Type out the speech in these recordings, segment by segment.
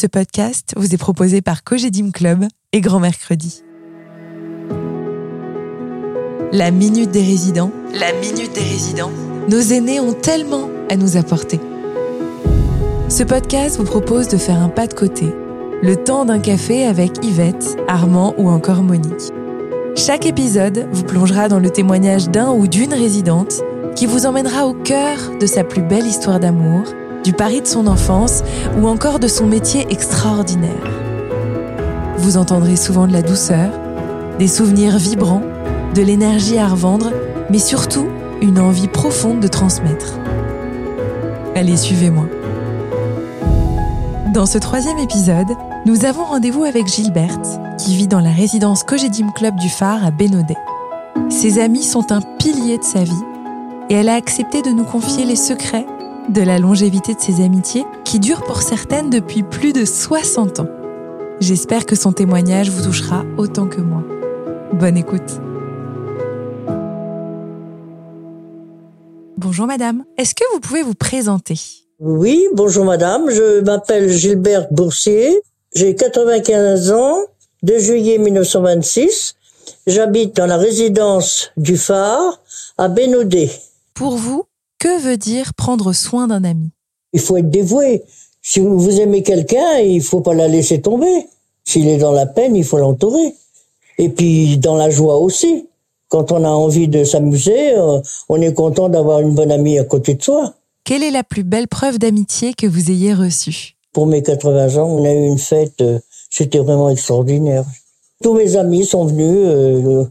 Ce podcast vous est proposé par Cogedim Club et Grand Mercredi. La Minute des Résidents. La Minute des Résidents. Nos aînés ont tellement à nous apporter. Ce podcast vous propose de faire un pas de côté. Le temps d'un café avec Yvette, Armand ou encore Monique. Chaque épisode vous plongera dans le témoignage d'un ou d'une résidente qui vous emmènera au cœur de sa plus belle histoire d'amour, du pari de son enfance ou encore de son métier extraordinaire. Vous entendrez souvent de la douceur, des souvenirs vibrants, de l'énergie à revendre, mais surtout une envie profonde de transmettre. Allez, suivez-moi. Dans ce troisième épisode, nous avons rendez-vous avec Gilberte, qui vit dans la résidence Cogedim Club du Phare à Bénodet. Ses amis sont un pilier de sa vie et elle a accepté de nous confier les secrets de la longévité de ses amitiés qui durent pour certaines depuis plus de 60 ans. J'espère que son témoignage vous touchera autant que moi. Bonne écoute. Bonjour madame, est-ce que vous pouvez vous présenter? Oui, bonjour madame, je m'appelle Gilberte Boursier, j'ai 95 ans, de juillet 1926, j'habite dans la résidence du phare à Bénodet. Pour vous, que veut dire prendre soin d'un ami? Il faut être dévoué. Si vous aimez quelqu'un, il faut pas la laisser tomber. S'il est dans la peine, il faut l'entourer. Et puis dans la joie aussi. Quand on a envie de s'amuser, euh, on est content d'avoir une bonne amie à côté de soi. Quelle est la plus belle preuve d'amitié que vous ayez reçue? Pour mes 80 ans, on a eu une fête, euh, c'était vraiment extraordinaire. Tous mes amis sont venus, euh,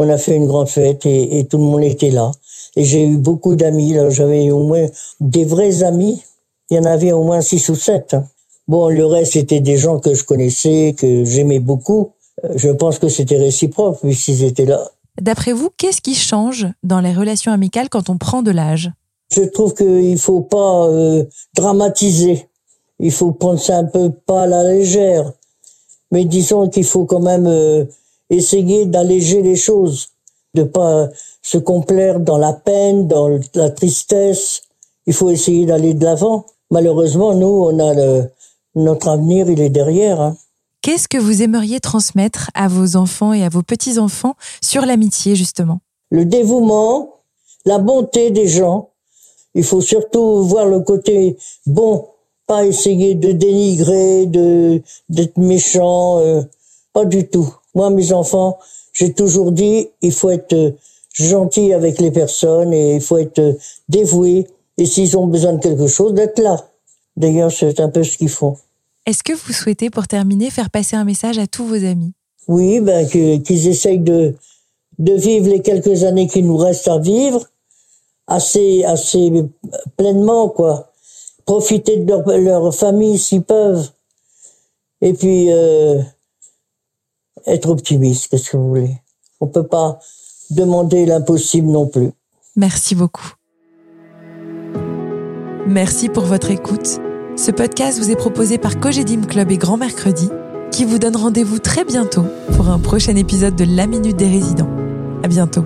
on a fait une grande fête et, et tout le monde était là. Et j'ai eu beaucoup d'amis, là, j'avais au moins des vrais amis, il y en avait au moins six ou sept. hein. Bon, le reste, c'était des gens que je connaissais, que j'aimais beaucoup. Euh, Je pense que c'était réciproque, puisqu'ils étaient là. D'après vous, qu'est-ce qui change dans les relations amicales quand on prend de l'âge? Je trouve qu'il faut pas euh, dramatiser. Il faut prendre ça un peu pas à la légère. Mais disons qu'il faut quand même euh, essayer d'alléger les choses, de pas se complaire dans la peine, dans la tristesse. Il faut essayer d'aller de l'avant. Malheureusement, nous, on a le, notre avenir, il est derrière. Hein. Qu'est-ce que vous aimeriez transmettre à vos enfants et à vos petits-enfants sur l'amitié, justement? Le dévouement, la bonté des gens. Il faut surtout voir le côté bon, pas essayer de dénigrer, de d'être méchant, euh, pas du tout. Moi, mes enfants, j'ai toujours dit, il faut être euh, gentil avec les personnes et il faut être euh, dévoué. Et s'ils ont besoin de quelque chose, d'être là. D'ailleurs, c'est un peu ce qu'ils font. Est-ce que vous souhaitez, pour terminer, faire passer un message à tous vos amis? Oui, ben qu'ils essayent de de vivre les quelques années qu'il nous reste à vivre assez assez pleinement quoi. Profiter de leur, leur famille s'ils peuvent. Et puis euh, être optimiste, qu'est-ce que vous voulez? On peut pas demander l'impossible non plus. Merci beaucoup. Merci pour votre écoute. Ce podcast vous est proposé par Cogedim Club et Grand Mercredi, qui vous donne rendez-vous très bientôt pour un prochain épisode de La Minute des Résidents. À bientôt.